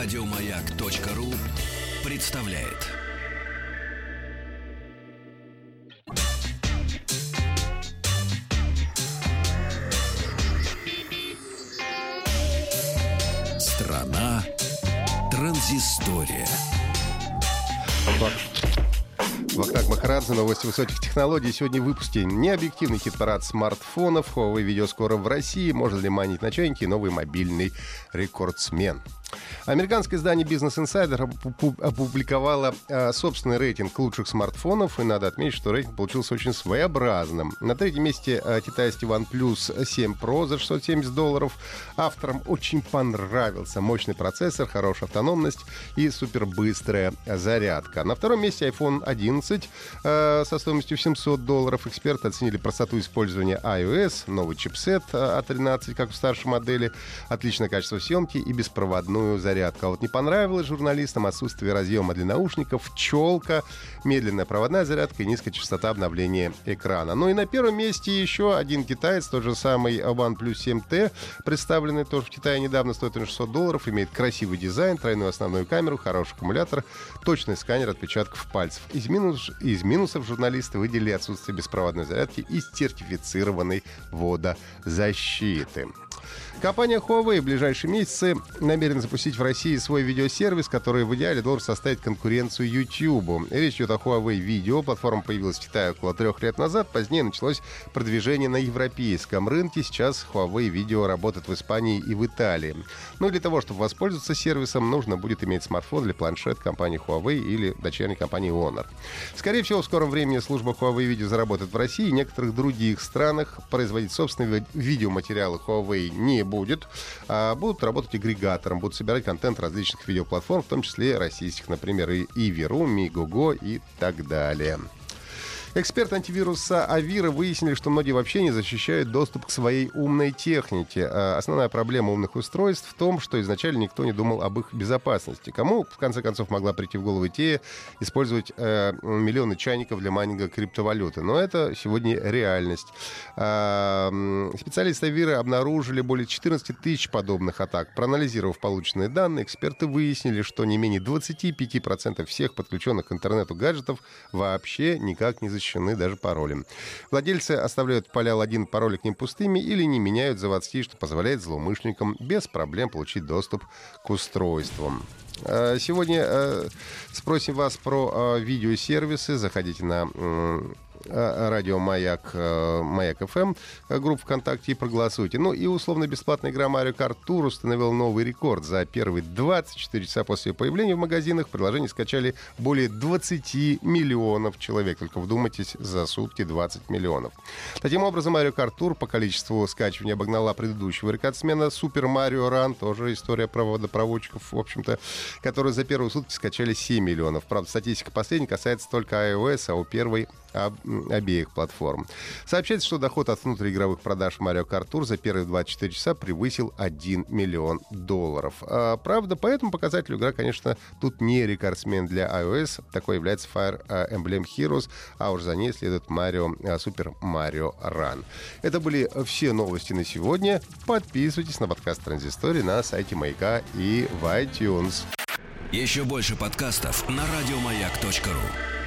Радиомаяк.ру представляет. Страна транзистория. Вахтанг Махарадзе, новости высоких технологий. Сегодня в выпуске необъективный хит-парад смартфонов. Huawei видео скоро в России. Можно ли манить на чайники? Новый мобильный рекордсмен. Американское издание Business Insider опубликовало э, собственный рейтинг лучших смартфонов, и надо отметить, что рейтинг получился очень своеобразным. На третьем месте э, китайский OnePlus 7 Pro за 670 долларов. Авторам очень понравился мощный процессор, хорошая автономность и супербыстрая зарядка. На втором месте iPhone 11 э, со стоимостью в 700 долларов. Эксперты оценили простоту использования iOS, новый чипсет A13, как в старшей модели, отличное качество съемки и беспроводную зарядку зарядка. А вот не понравилось журналистам отсутствие разъема для наушников, челка, медленная проводная зарядка и низкая частота обновления экрана. Ну и на первом месте еще один китаец, тот же самый OnePlus 7T, представленный тоже в Китае недавно, стоит 600 долларов, имеет красивый дизайн, тройную основную камеру, хороший аккумулятор, точный сканер отпечатков пальцев. Из, минус, из минусов журналисты выделили отсутствие беспроводной зарядки и сертифицированной водозащиты. Компания Huawei в ближайшие месяцы намерена запустить в России свой видеосервис, который в идеале должен составить конкуренцию YouTube. Речь идет о Huawei Video. Платформа появилась в Китае около трех лет назад. Позднее началось продвижение на европейском рынке. Сейчас Huawei Video работает в Испании и в Италии. Ну и для того, чтобы воспользоваться сервисом, нужно будет иметь смартфон или планшет компании Huawei или дочерней компании Honor. Скорее всего, в скором времени служба Huawei Video заработает в России и некоторых других странах. Производить собственные видеоматериалы Huawei не будет. А будут работать агрегатором, будут собирать контент различных видеоплатформ, в том числе российских, например, и Иви.ру, Мигого и так далее. Эксперты антивируса Авира выяснили, что многие вообще не защищают доступ к своей умной технике. А основная проблема умных устройств в том, что изначально никто не думал об их безопасности. Кому, в конце концов, могла прийти в голову идея использовать э, миллионы чайников для майнинга криптовалюты? Но это сегодня реальность. А, специалисты Авира обнаружили более 14 тысяч подобных атак. Проанализировав полученные данные, эксперты выяснили, что не менее 25% всех подключенных к интернету гаджетов вообще никак не защищают защищены даже пароли. Владельцы оставляют поля логин пароли к ним пустыми или не меняют заводские, что позволяет злоумышленникам без проблем получить доступ к устройствам. А, сегодня э, спросим вас про э, видеосервисы. Заходите на Э, радио Маяк, э, Маяк ФМ, э, группу ВКонтакте и проголосуйте. Ну и условно-бесплатная игра Mario Kart Tour установил новый рекорд. За первые 24 часа после появления в магазинах приложение скачали более 20 миллионов человек. Только вдумайтесь, за сутки 20 миллионов. Таким образом, Mario Kart Tour по количеству скачивания обогнала предыдущего рекордсмена Super Mario Run, тоже история про водопроводчиков, в общем-то, которые за первые сутки скачали 7 миллионов. Правда, статистика последней касается только iOS, а у первой обеих платформ. Сообщается, что доход от внутриигровых продаж Mario Kart Tour за первые 24 часа превысил 1 миллион долларов. А, правда, по этому показателю игра, конечно, тут не рекордсмен для iOS. Такой является Fire Emblem Heroes, а уж за ней следует Mario, Super Mario Run. Это были все новости на сегодня. Подписывайтесь на подкаст Транзистории на сайте Маяка и в iTunes. Еще больше подкастов на радиомаяк.ру